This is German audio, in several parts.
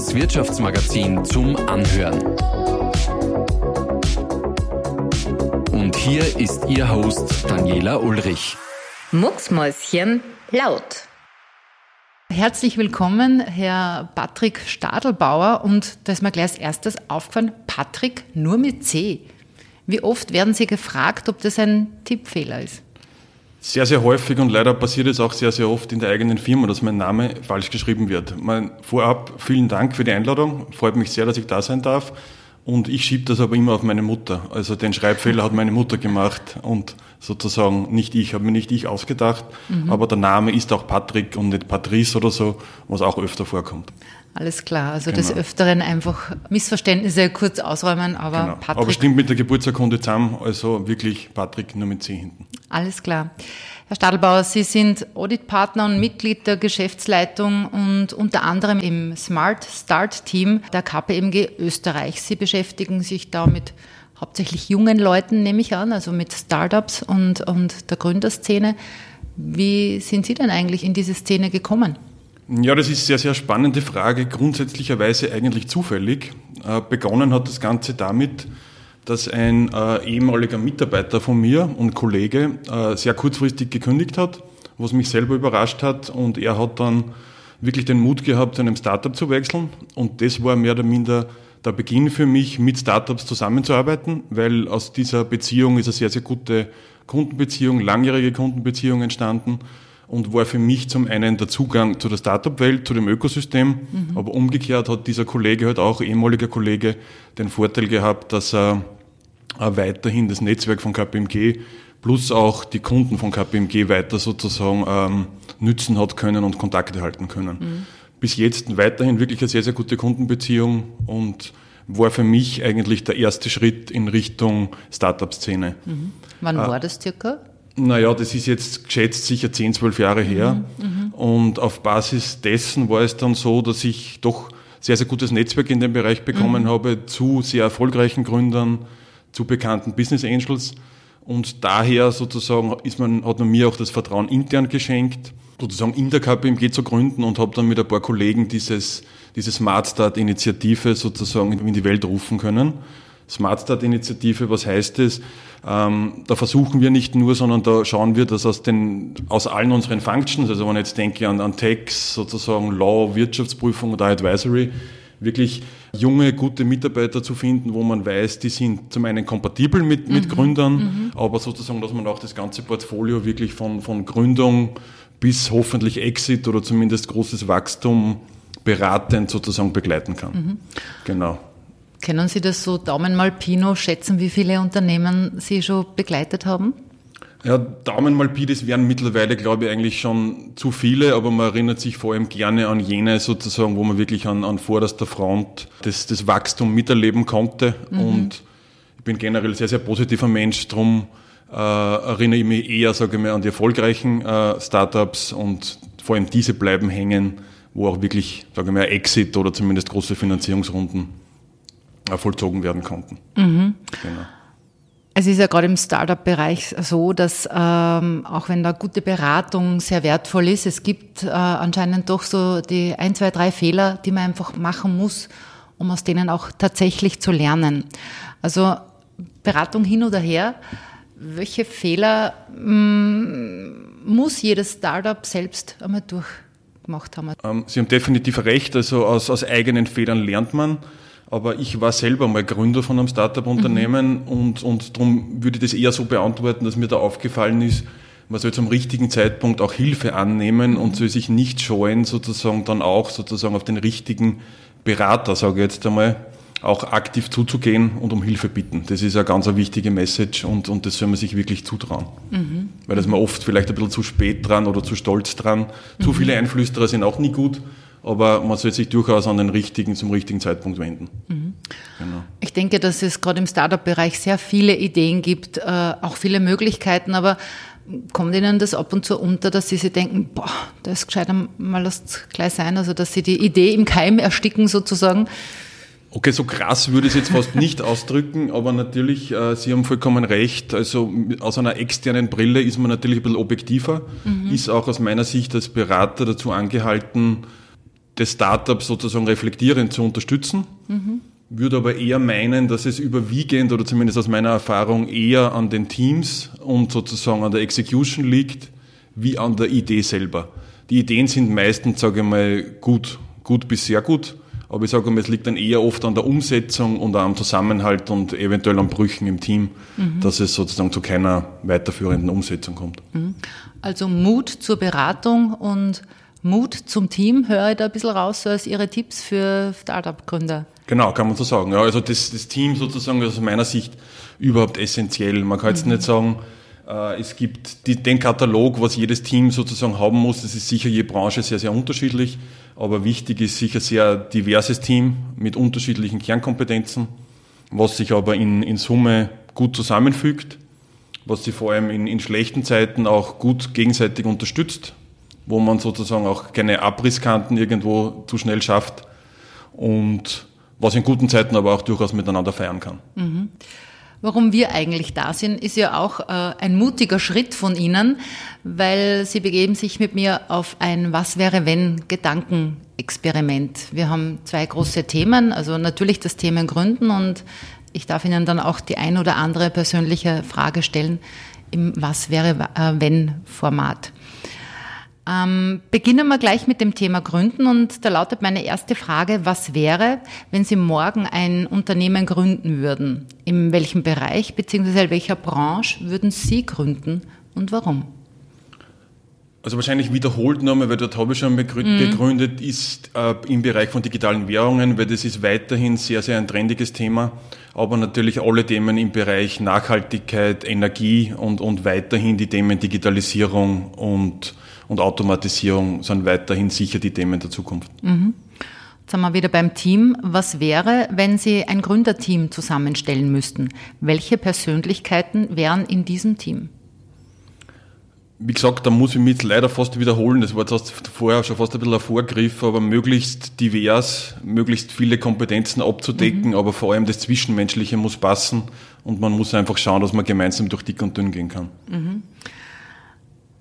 das Wirtschaftsmagazin zum Anhören. Und hier ist Ihr Host Daniela Ulrich. Mucksmäuschen laut. Herzlich willkommen, Herr Patrick Stadelbauer. Und da ist mir gleich als erstes aufgefallen, Patrick nur mit C. Wie oft werden Sie gefragt, ob das ein Tippfehler ist? Sehr, sehr häufig und leider passiert es auch sehr, sehr oft in der eigenen Firma, dass mein Name falsch geschrieben wird. Mein, vorab vielen Dank für die Einladung. Freut mich sehr, dass ich da sein darf. Und ich schiebe das aber immer auf meine Mutter. Also den Schreibfehler hat meine Mutter gemacht und sozusagen nicht ich, habe mir nicht ich ausgedacht. Mhm. Aber der Name ist auch Patrick und nicht Patrice oder so, was auch öfter vorkommt. Alles klar, also genau. des Öfteren einfach Missverständnisse kurz ausräumen, aber genau. Patrick. Aber stimmt mit der Geburtsurkunde zusammen, also wirklich Patrick nur mit C hinten. Alles klar. Herr Stadelbauer, Sie sind Auditpartner und Mitglied der Geschäftsleitung und unter anderem im Smart Start Team der KPMG Österreich. Sie beschäftigen sich da mit hauptsächlich jungen Leuten, nehme ich an, also mit Startups und, und der Gründerszene. Wie sind Sie denn eigentlich in diese Szene gekommen? Ja, das ist eine sehr, sehr spannende Frage. Grundsätzlicherweise eigentlich zufällig. Äh, begonnen hat das Ganze damit, dass ein äh, ehemaliger Mitarbeiter von mir und Kollege äh, sehr kurzfristig gekündigt hat, was mich selber überrascht hat. Und er hat dann wirklich den Mut gehabt, zu einem Startup zu wechseln. Und das war mehr oder minder der Beginn für mich, mit Startups zusammenzuarbeiten, weil aus dieser Beziehung ist eine sehr, sehr gute Kundenbeziehung, langjährige Kundenbeziehung entstanden und war für mich zum einen der Zugang zu der Startup-Welt, zu dem Ökosystem, mhm. aber umgekehrt hat dieser Kollege halt auch, ehemaliger Kollege, den Vorteil gehabt, dass er weiterhin das Netzwerk von KPMG plus auch die Kunden von KPMG weiter sozusagen ähm, nützen hat können und Kontakte halten können. Mhm. Bis jetzt weiterhin wirklich eine sehr, sehr gute Kundenbeziehung und war für mich eigentlich der erste Schritt in Richtung Startup-Szene. Mhm. Wann äh, war das circa? Naja, das ist jetzt geschätzt sicher 10, 12 Jahre her. Mhm, mhm, und auf Basis dessen war es dann so, dass ich doch sehr, sehr gutes Netzwerk in dem Bereich bekommen mhm. habe zu sehr erfolgreichen Gründern, zu bekannten Business Angels. Und daher sozusagen ist man, hat man mir auch das Vertrauen intern geschenkt, sozusagen in der KPMG zu gründen und habe dann mit ein paar Kollegen dieses, diese Smart Start Initiative sozusagen in die Welt rufen können. Smart Start Initiative, was heißt es? Ähm, da versuchen wir nicht nur, sondern da schauen wir, dass aus, den, aus allen unseren Functions, also wenn ich jetzt denke an, an Tax, sozusagen Law, Wirtschaftsprüfung oder Advisory, wirklich junge, gute Mitarbeiter zu finden, wo man weiß, die sind zum einen kompatibel mit, mit mhm. Gründern, mhm. aber sozusagen, dass man auch das ganze Portfolio wirklich von, von Gründung bis hoffentlich Exit oder zumindest großes Wachstum beratend sozusagen begleiten kann. Mhm. Genau. Können Sie das so Daumen mal Pino schätzen, wie viele Unternehmen Sie schon begleitet haben? Ja, Daumen mal Pi, das wären mittlerweile, glaube ich, eigentlich schon zu viele, aber man erinnert sich vor allem gerne an jene sozusagen, wo man wirklich an, an vorderster Front das, das Wachstum miterleben konnte. Mhm. Und ich bin generell sehr, sehr positiver Mensch, darum äh, erinnere ich mich eher, sage ich mal, an die erfolgreichen äh, Startups und vor allem diese bleiben hängen, wo auch wirklich, sage ich mal, Exit oder zumindest große Finanzierungsrunden vollzogen werden konnten. Mhm. Genau. Es ist ja gerade im Startup-Bereich so, dass ähm, auch wenn da gute Beratung sehr wertvoll ist, es gibt äh, anscheinend doch so die ein, zwei, drei Fehler, die man einfach machen muss, um aus denen auch tatsächlich zu lernen. Also Beratung hin oder her, welche Fehler mh, mm, muss jedes Startup selbst einmal durchgemacht haben? Ähm, Sie haben definitiv recht, also aus, aus eigenen Fehlern lernt man. Aber ich war selber mal Gründer von einem Startup-Unternehmen mhm. und, und darum würde ich das eher so beantworten, dass mir da aufgefallen ist, man soll zum richtigen Zeitpunkt auch Hilfe annehmen und soll sich nicht scheuen, sozusagen dann auch sozusagen auf den richtigen Berater, sage ich jetzt einmal, auch aktiv zuzugehen und um Hilfe bitten. Das ist eine ganz eine wichtige Message und, und das soll man sich wirklich zutrauen. Mhm. Weil das man oft vielleicht ein bisschen zu spät dran oder zu stolz dran. Mhm. Zu viele Einflüsterer sind auch nie gut aber man soll sich durchaus an den richtigen, zum richtigen Zeitpunkt wenden. Mhm. Genau. Ich denke, dass es gerade im Startup-Bereich sehr viele Ideen gibt, äh, auch viele Möglichkeiten, aber kommt Ihnen das ab und zu unter, dass Sie sich denken, boah, das ist gescheiter mal das gleich sein, also dass Sie die Idee im Keim ersticken sozusagen? Okay, so krass würde ich es jetzt fast nicht ausdrücken, aber natürlich, äh, Sie haben vollkommen recht. Also aus einer externen Brille ist man natürlich ein bisschen objektiver, mhm. ist auch aus meiner Sicht als Berater dazu angehalten, das Startup sozusagen reflektierend zu unterstützen. Mhm. Würde aber eher meinen, dass es überwiegend oder zumindest aus meiner Erfahrung eher an den Teams und sozusagen an der Execution liegt, wie an der Idee selber. Die Ideen sind meistens, sage ich mal, gut, gut bis sehr gut. Aber ich sage mal, es liegt dann eher oft an der Umsetzung und am Zusammenhalt und eventuell an Brüchen im Team, mhm. dass es sozusagen zu keiner weiterführenden Umsetzung kommt. Also Mut zur Beratung und Mut zum Team höre ich da ein bisschen raus, so als Ihre Tipps für Startup-Gründer. Genau, kann man so sagen. Ja, also das, das Team sozusagen ist aus meiner Sicht überhaupt essentiell. Man kann jetzt mhm. nicht sagen, äh, es gibt die, den Katalog, was jedes Team sozusagen haben muss. Das ist sicher je Branche sehr, sehr unterschiedlich. Aber wichtig ist sicher sehr diverses Team mit unterschiedlichen Kernkompetenzen, was sich aber in, in Summe gut zusammenfügt, was sich vor allem in, in schlechten Zeiten auch gut gegenseitig unterstützt, wo man sozusagen auch keine Abrisskanten irgendwo zu schnell schafft und was in guten Zeiten aber auch durchaus miteinander feiern kann. Mhm. Warum wir eigentlich da sind, ist ja auch äh, ein mutiger Schritt von Ihnen, weil Sie begeben sich mit mir auf ein Was wäre wenn Gedankenexperiment. Wir haben zwei große Themen, also natürlich das Thema Gründen und ich darf Ihnen dann auch die ein oder andere persönliche Frage stellen im Was wäre äh, wenn Format. Ähm, beginnen wir gleich mit dem Thema Gründen und da lautet meine erste Frage, was wäre, wenn Sie morgen ein Unternehmen gründen würden? In welchem Bereich bzw. in welcher Branche würden Sie gründen und warum? Also wahrscheinlich wiederholt nochmal, weil dort habe ich schon begründet, mhm. ist äh, im Bereich von digitalen Währungen, weil das ist weiterhin sehr, sehr ein trendiges Thema, aber natürlich alle Themen im Bereich Nachhaltigkeit, Energie und, und weiterhin die Themen Digitalisierung und und Automatisierung sind weiterhin sicher die Themen der Zukunft. Mhm. Jetzt sind wir wieder beim Team. Was wäre, wenn Sie ein Gründerteam zusammenstellen müssten? Welche Persönlichkeiten wären in diesem Team? Wie gesagt, da muss ich mich leider fast wiederholen. Das war jetzt vorher schon fast ein bisschen ein Vorgriff, aber möglichst divers, möglichst viele Kompetenzen abzudecken, mhm. aber vor allem das Zwischenmenschliche muss passen und man muss einfach schauen, dass man gemeinsam durch dick und dünn gehen kann. Mhm.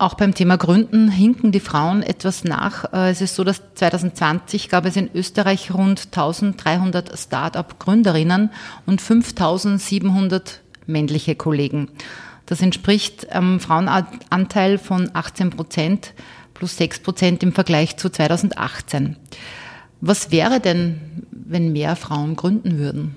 Auch beim Thema Gründen hinken die Frauen etwas nach. Äh, es ist so, dass 2020 gab es in Österreich rund 1300 Start-up-Gründerinnen und 5700 männliche Kollegen. Das entspricht einem Frauenanteil von 18 Prozent plus 6 Prozent im Vergleich zu 2018. Was wäre denn, wenn mehr Frauen gründen würden?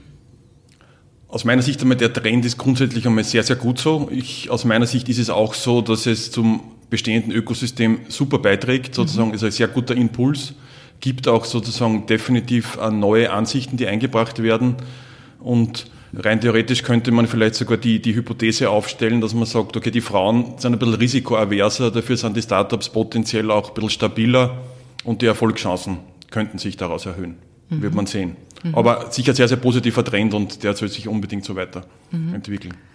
Aus meiner Sicht einmal der Trend ist grundsätzlich einmal sehr, sehr gut so. Ich, aus meiner Sicht ist es auch so, dass es zum bestehenden Ökosystem super beiträgt, sozusagen mhm. ist ein sehr guter Impuls, gibt auch sozusagen definitiv neue Ansichten, die eingebracht werden und rein theoretisch könnte man vielleicht sogar die, die Hypothese aufstellen, dass man sagt, okay, die Frauen sind ein bisschen risikoaverser, dafür sind die Startups potenziell auch ein bisschen stabiler und die Erfolgschancen könnten sich daraus erhöhen. Mhm. Wird man sehen. Mhm. Aber sicher sehr, sehr positiver Trend und der soll sich unbedingt so weiterentwickeln. Mhm.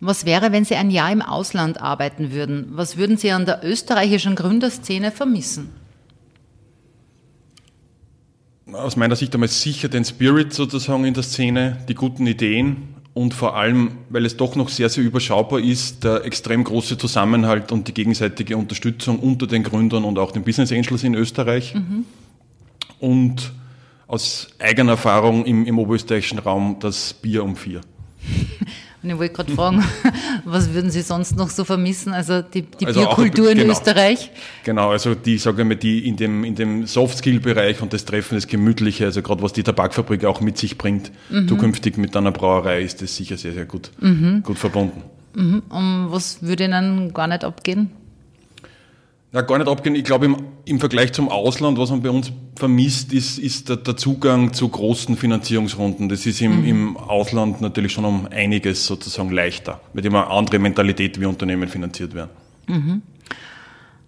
Was wäre, wenn Sie ein Jahr im Ausland arbeiten würden? Was würden Sie an der österreichischen Gründerszene vermissen? Aus meiner Sicht einmal sicher den Spirit sozusagen in der Szene, die guten Ideen und vor allem, weil es doch noch sehr, sehr überschaubar ist, der extrem große Zusammenhalt und die gegenseitige Unterstützung unter den Gründern und auch den Business Angels in Österreich. Mhm. Und aus eigener Erfahrung im, im oberösterreichischen Raum das Bier um vier. Und ich wollte gerade fragen, was würden Sie sonst noch so vermissen? Also die, die also Bierkultur in genau, Österreich? Genau, also die, sage ich mal, die in dem, in dem Soft-Skill-Bereich und das Treffen, das Gemütliche, also gerade was die Tabakfabrik auch mit sich bringt, mhm. zukünftig mit einer Brauerei ist das sicher sehr, sehr gut, mhm. gut verbunden. Mhm. Und was würde Ihnen gar nicht abgehen? Ja, gar nicht abgehen. Ich glaube, im, im Vergleich zum Ausland, was man bei uns vermisst, ist, ist der, der Zugang zu großen Finanzierungsrunden. Das ist im, mhm. im Ausland natürlich schon um einiges sozusagen leichter, mit immer andere Mentalität wie Unternehmen finanziert werden. Mhm.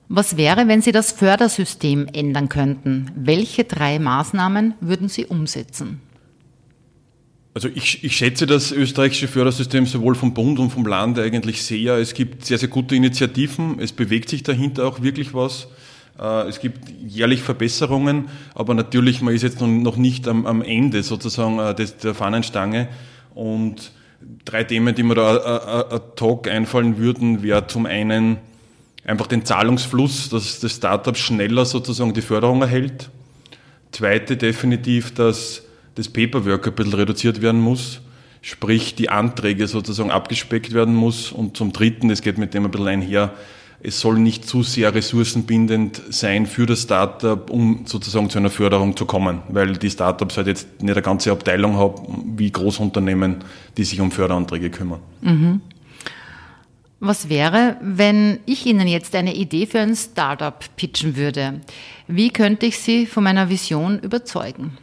Was wäre, wenn Sie das Fördersystem ändern könnten? Welche drei Maßnahmen würden Sie umsetzen? Also ich, ich schätze das österreichische Fördersystem sowohl vom Bund und vom Land eigentlich sehr. Es gibt sehr, sehr gute Initiativen. Es bewegt sich dahinter auch wirklich was. Äh, es gibt jährlich Verbesserungen, aber natürlich, man ist jetzt noch nicht am, am Ende sozusagen äh, der Fahnenstange. Und drei Themen, die mir da äh, ad hoc einfallen würden, wäre zum einen einfach den Zahlungsfluss, dass das Startup schneller sozusagen die Förderung erhält. Zweite definitiv, dass das Paperwork ein bisschen reduziert werden muss, sprich die Anträge sozusagen abgespeckt werden muss. Und zum Dritten, das geht mit dem ein bisschen einher, es soll nicht zu sehr ressourcenbindend sein für das Startup, um sozusagen zu einer Förderung zu kommen, weil die Startups halt jetzt nicht eine ganze Abteilung haben wie Großunternehmen, die sich um Förderanträge kümmern. Mhm. Was wäre, wenn ich Ihnen jetzt eine Idee für ein Startup pitchen würde? Wie könnte ich Sie von meiner Vision überzeugen?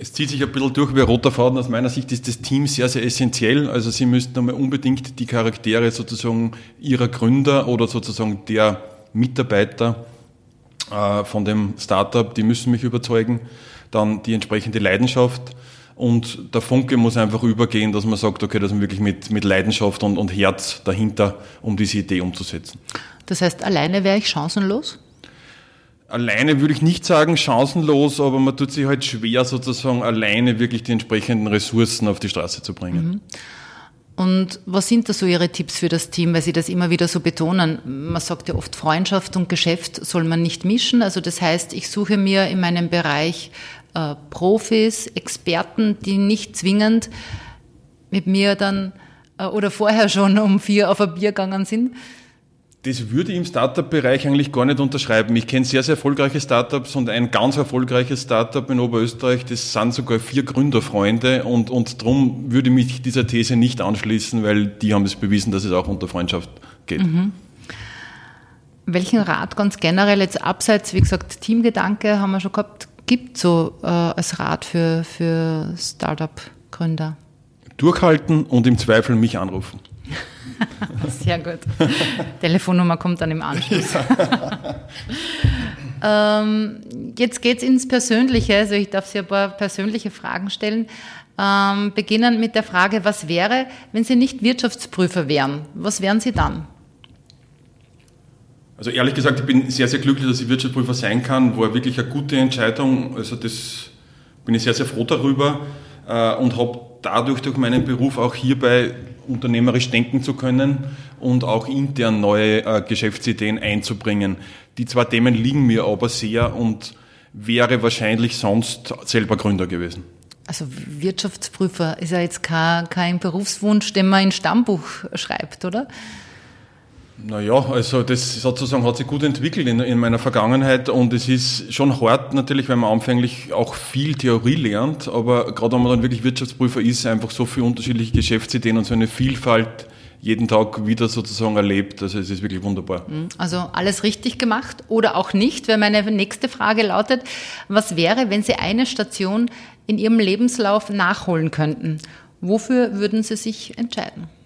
Es zieht sich ein bisschen durch wie ein roter Faden. Aus meiner Sicht ist das Team sehr, sehr essentiell. Also Sie müssten einmal unbedingt die Charaktere sozusagen Ihrer Gründer oder sozusagen der Mitarbeiter äh, von dem Startup, die müssen mich überzeugen. Dann die entsprechende Leidenschaft. Und der Funke muss einfach übergehen, dass man sagt, okay, dass man wirklich mit, mit Leidenschaft und, und Herz dahinter, um diese Idee umzusetzen. Das heißt, alleine wäre ich chancenlos? Alleine würde ich nicht sagen chancenlos, aber man tut sich halt schwer, sozusagen alleine wirklich die entsprechenden Ressourcen auf die Straße zu bringen. Mhm. Und was sind da so Ihre Tipps für das Team, weil Sie das immer wieder so betonen? Man sagt ja oft, Freundschaft und Geschäft soll man nicht mischen. Also das heißt, ich suche mir in meinem Bereich äh, Profis, Experten, die nicht zwingend mit mir dann äh, oder vorher schon um vier auf ein Bier gegangen sind, das würde ich im Startup-Bereich eigentlich gar nicht unterschreiben. Ich kenne sehr, sehr erfolgreiche Startups und ein ganz erfolgreiches Startup in Oberösterreich, das sind sogar vier Gründerfreunde und, und darum würde ich mich dieser These nicht anschließen, weil die haben es bewiesen, dass es auch unter Freundschaft geht. Mhm. Welchen Rat ganz generell jetzt abseits, wie gesagt, Teamgedanke haben wir schon gehabt, gibt so äh, als Rat für, für Startup-Gründer? Durchhalten und im Zweifel mich anrufen. Sehr gut. Telefonnummer kommt dann im Anschluss. ähm, jetzt geht es ins Persönliche. Also ich darf Sie ein paar persönliche Fragen stellen. Ähm, beginnen mit der Frage, was wäre, wenn Sie nicht Wirtschaftsprüfer wären? Was wären Sie dann? Also ehrlich gesagt, ich bin sehr, sehr glücklich, dass ich Wirtschaftsprüfer sein kann. War wirklich eine gute Entscheidung. Also das bin ich sehr, sehr froh darüber äh, und habe dadurch durch meinen Beruf auch hierbei unternehmerisch denken zu können und auch intern neue äh, Geschäftsideen einzubringen. Die zwei Themen liegen mir aber sehr und wäre wahrscheinlich sonst selber Gründer gewesen. Also Wirtschaftsprüfer ist ja jetzt kein, kein Berufswunsch, den man in Stammbuch schreibt, oder? Naja, also das sozusagen hat sich gut entwickelt in, in, meiner Vergangenheit und es ist schon hart natürlich, weil man anfänglich auch viel Theorie lernt, aber gerade wenn man dann wirklich Wirtschaftsprüfer ist, einfach so viele unterschiedliche Geschäftsideen und so eine Vielfalt jeden Tag wieder sozusagen erlebt. Also es ist wirklich wunderbar. Mhm. Also alles richtig gemacht oder auch nicht, weil meine nächste Frage lautet, was wäre, wenn Sie eine Station in Ihrem Lebenslauf nachholen könnten? Wofür würden Sie sich entscheiden?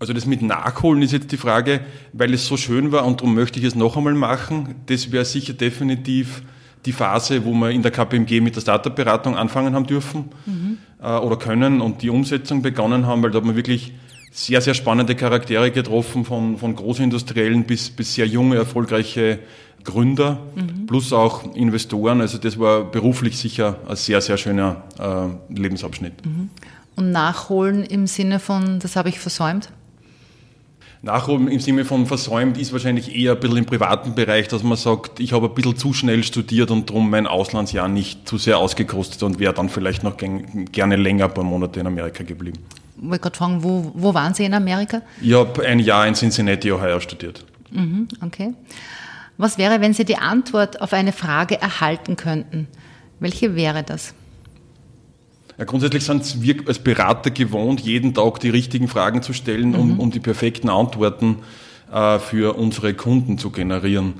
Also das mit Nachholen ist jetzt die Frage, weil es so schön war und darum möchte ich es noch einmal machen. Das wäre sicher definitiv die Phase, wo wir in der KPMG mit der Startup-Beratung anfangen haben dürfen mhm. äh, oder können und die Umsetzung begonnen haben, weil da hat man wirklich sehr, sehr spannende Charaktere getroffen, von, von Großindustriellen bis, bis sehr junge, erfolgreiche Gründer, mhm. plus auch Investoren. Also das war beruflich sicher ein sehr, sehr schöner äh, Lebensabschnitt. Mhm. Und nachholen im Sinne von, das habe ich versäumt? Nachholen im Sinne von versäumt ist wahrscheinlich eher ein bisschen im privaten Bereich, dass man sagt, ich habe ein bisschen zu schnell studiert und darum mein Auslandsjahr nicht zu sehr ausgekostet und wäre dann vielleicht noch gerne länger ein paar Monate in Amerika geblieben. Ich wollte gerade fragen, wo, wo waren Sie in Amerika? Ich habe ein Jahr in Cincinnati, Ohio studiert. Mhm, okay. Was wäre, wenn Sie die Antwort auf eine Frage erhalten könnten? Welche wäre das? Ja, grundsätzlich sind wir als Berater gewohnt, jeden Tag die richtigen Fragen zu stellen, um, mhm. um die perfekten Antworten äh, für unsere Kunden zu generieren.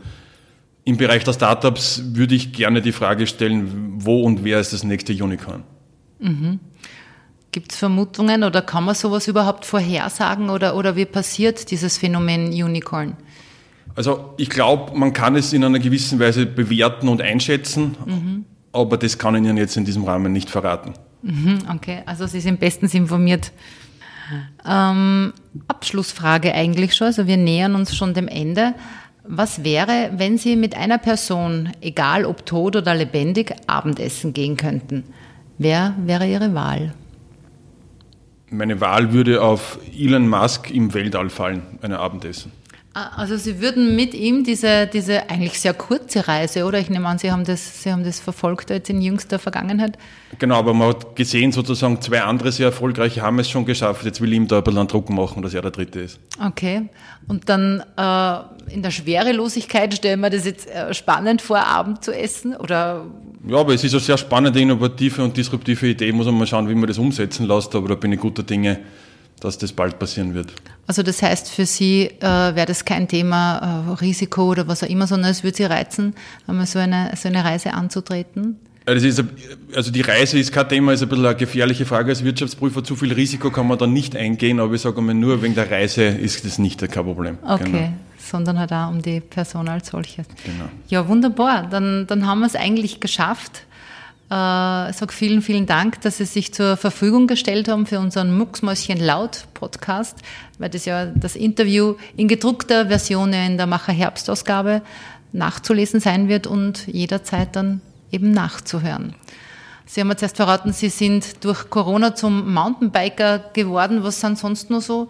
Im Bereich der Startups würde ich gerne die Frage stellen, wo und wer ist das nächste Unicorn? Mhm. Gibt es Vermutungen oder kann man sowas überhaupt vorhersagen oder, oder wie passiert dieses Phänomen Unicorn? Also ich glaube, man kann es in einer gewissen Weise bewerten und einschätzen, mhm. aber das kann ich Ihnen jetzt in diesem Rahmen nicht verraten. Mhm, okay, also Sie sind bestens informiert. Ähm, Abschlussfrage eigentlich schon, also wir nähern uns schon dem Ende. Was wäre, wenn Sie mit einer Person, egal ob tot oder lebendig, Abendessen gehen könnten? Wer wäre Ihre Wahl? Meine Wahl würde auf Elon Musk im Weltall fallen, ein Abendessen. Also Sie würden mit ihm diese, diese eigentlich sehr kurze Reise, oder? Ich nehme an, Sie haben das, Sie haben das verfolgt jetzt in jüngster Vergangenheit. Genau, aber man hat gesehen, sozusagen zwei andere sehr erfolgreiche haben es schon geschafft. Jetzt will ich ihm da ein bisschen Druck machen, dass er der Dritte ist. Okay. Und dann äh, in der Schwerelosigkeit stellen wir das jetzt äh, spannend vor, Abend zu essen? Oder? Ja, aber es ist eine sehr spannende, innovative und disruptive Idee. Muss man mal schauen, wie man das umsetzen lässt. Aber da bin ich guter Dinge, dass das bald passieren wird. Also das heißt, für Sie äh, wäre das kein Thema äh, Risiko oder was auch immer, sondern es würde Sie reizen, einmal so eine, so eine Reise anzutreten? Ist, also die Reise ist kein Thema, ist ein bisschen eine gefährliche Frage als Wirtschaftsprüfer. Zu viel Risiko kann man da nicht eingehen, aber ich sage mal, nur wegen der Reise ist das nicht kein Problem. Okay, genau. sondern halt auch um die Person als solches. Genau. Ja, wunderbar. Dann, dann haben wir es eigentlich geschafft. Äh, sage vielen, vielen Dank, dass Sie sich zur Verfügung gestellt haben für unseren Mucksmäuschen Laut Podcast, weil das ja das Interview in gedruckter Version in der Macher Herbstausgabe nachzulesen sein wird und jederzeit dann eben nachzuhören. Sie haben jetzt erst verraten, Sie sind durch Corona zum Mountainbiker geworden. Was sind sonst noch so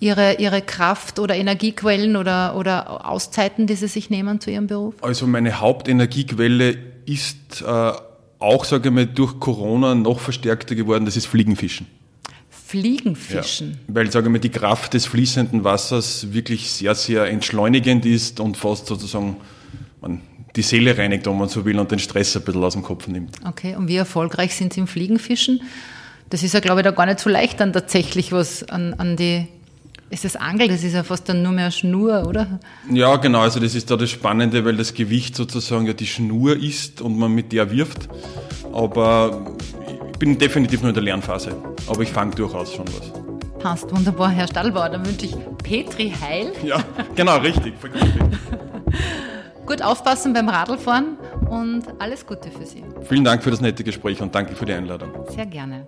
Ihre, Ihre Kraft- oder Energiequellen oder, oder Auszeiten, die Sie sich nehmen zu Ihrem Beruf? Also meine Hauptenergiequelle ist äh, auch, sage ich mal, durch Corona noch verstärkter geworden, das ist Fliegenfischen. Fliegenfischen? Ja, weil, sage ich mal, die Kraft des fließenden Wassers wirklich sehr, sehr entschleunigend ist und fast sozusagen man, die Seele reinigt, wenn man so will, und den Stress ein bisschen aus dem Kopf nimmt. Okay, und wie erfolgreich sind Sie im Fliegenfischen? Das ist ja, glaube ich, da gar nicht so leicht dann tatsächlich was an, an die ist das Angel, das ist ja fast dann nur mehr Schnur, oder? Ja, genau, also das ist da das Spannende, weil das Gewicht sozusagen ja die Schnur ist und man mit der wirft. Aber ich bin definitiv nur in der Lernphase. Aber ich fange durchaus schon was. Passt, wunderbar, Herr Stallbauer. Dann wünsche ich Petri Heil. Ja, genau, richtig. Gut aufpassen beim Radlfahren und alles Gute für Sie. Vielen Dank für das nette Gespräch und danke für die Einladung. Sehr gerne.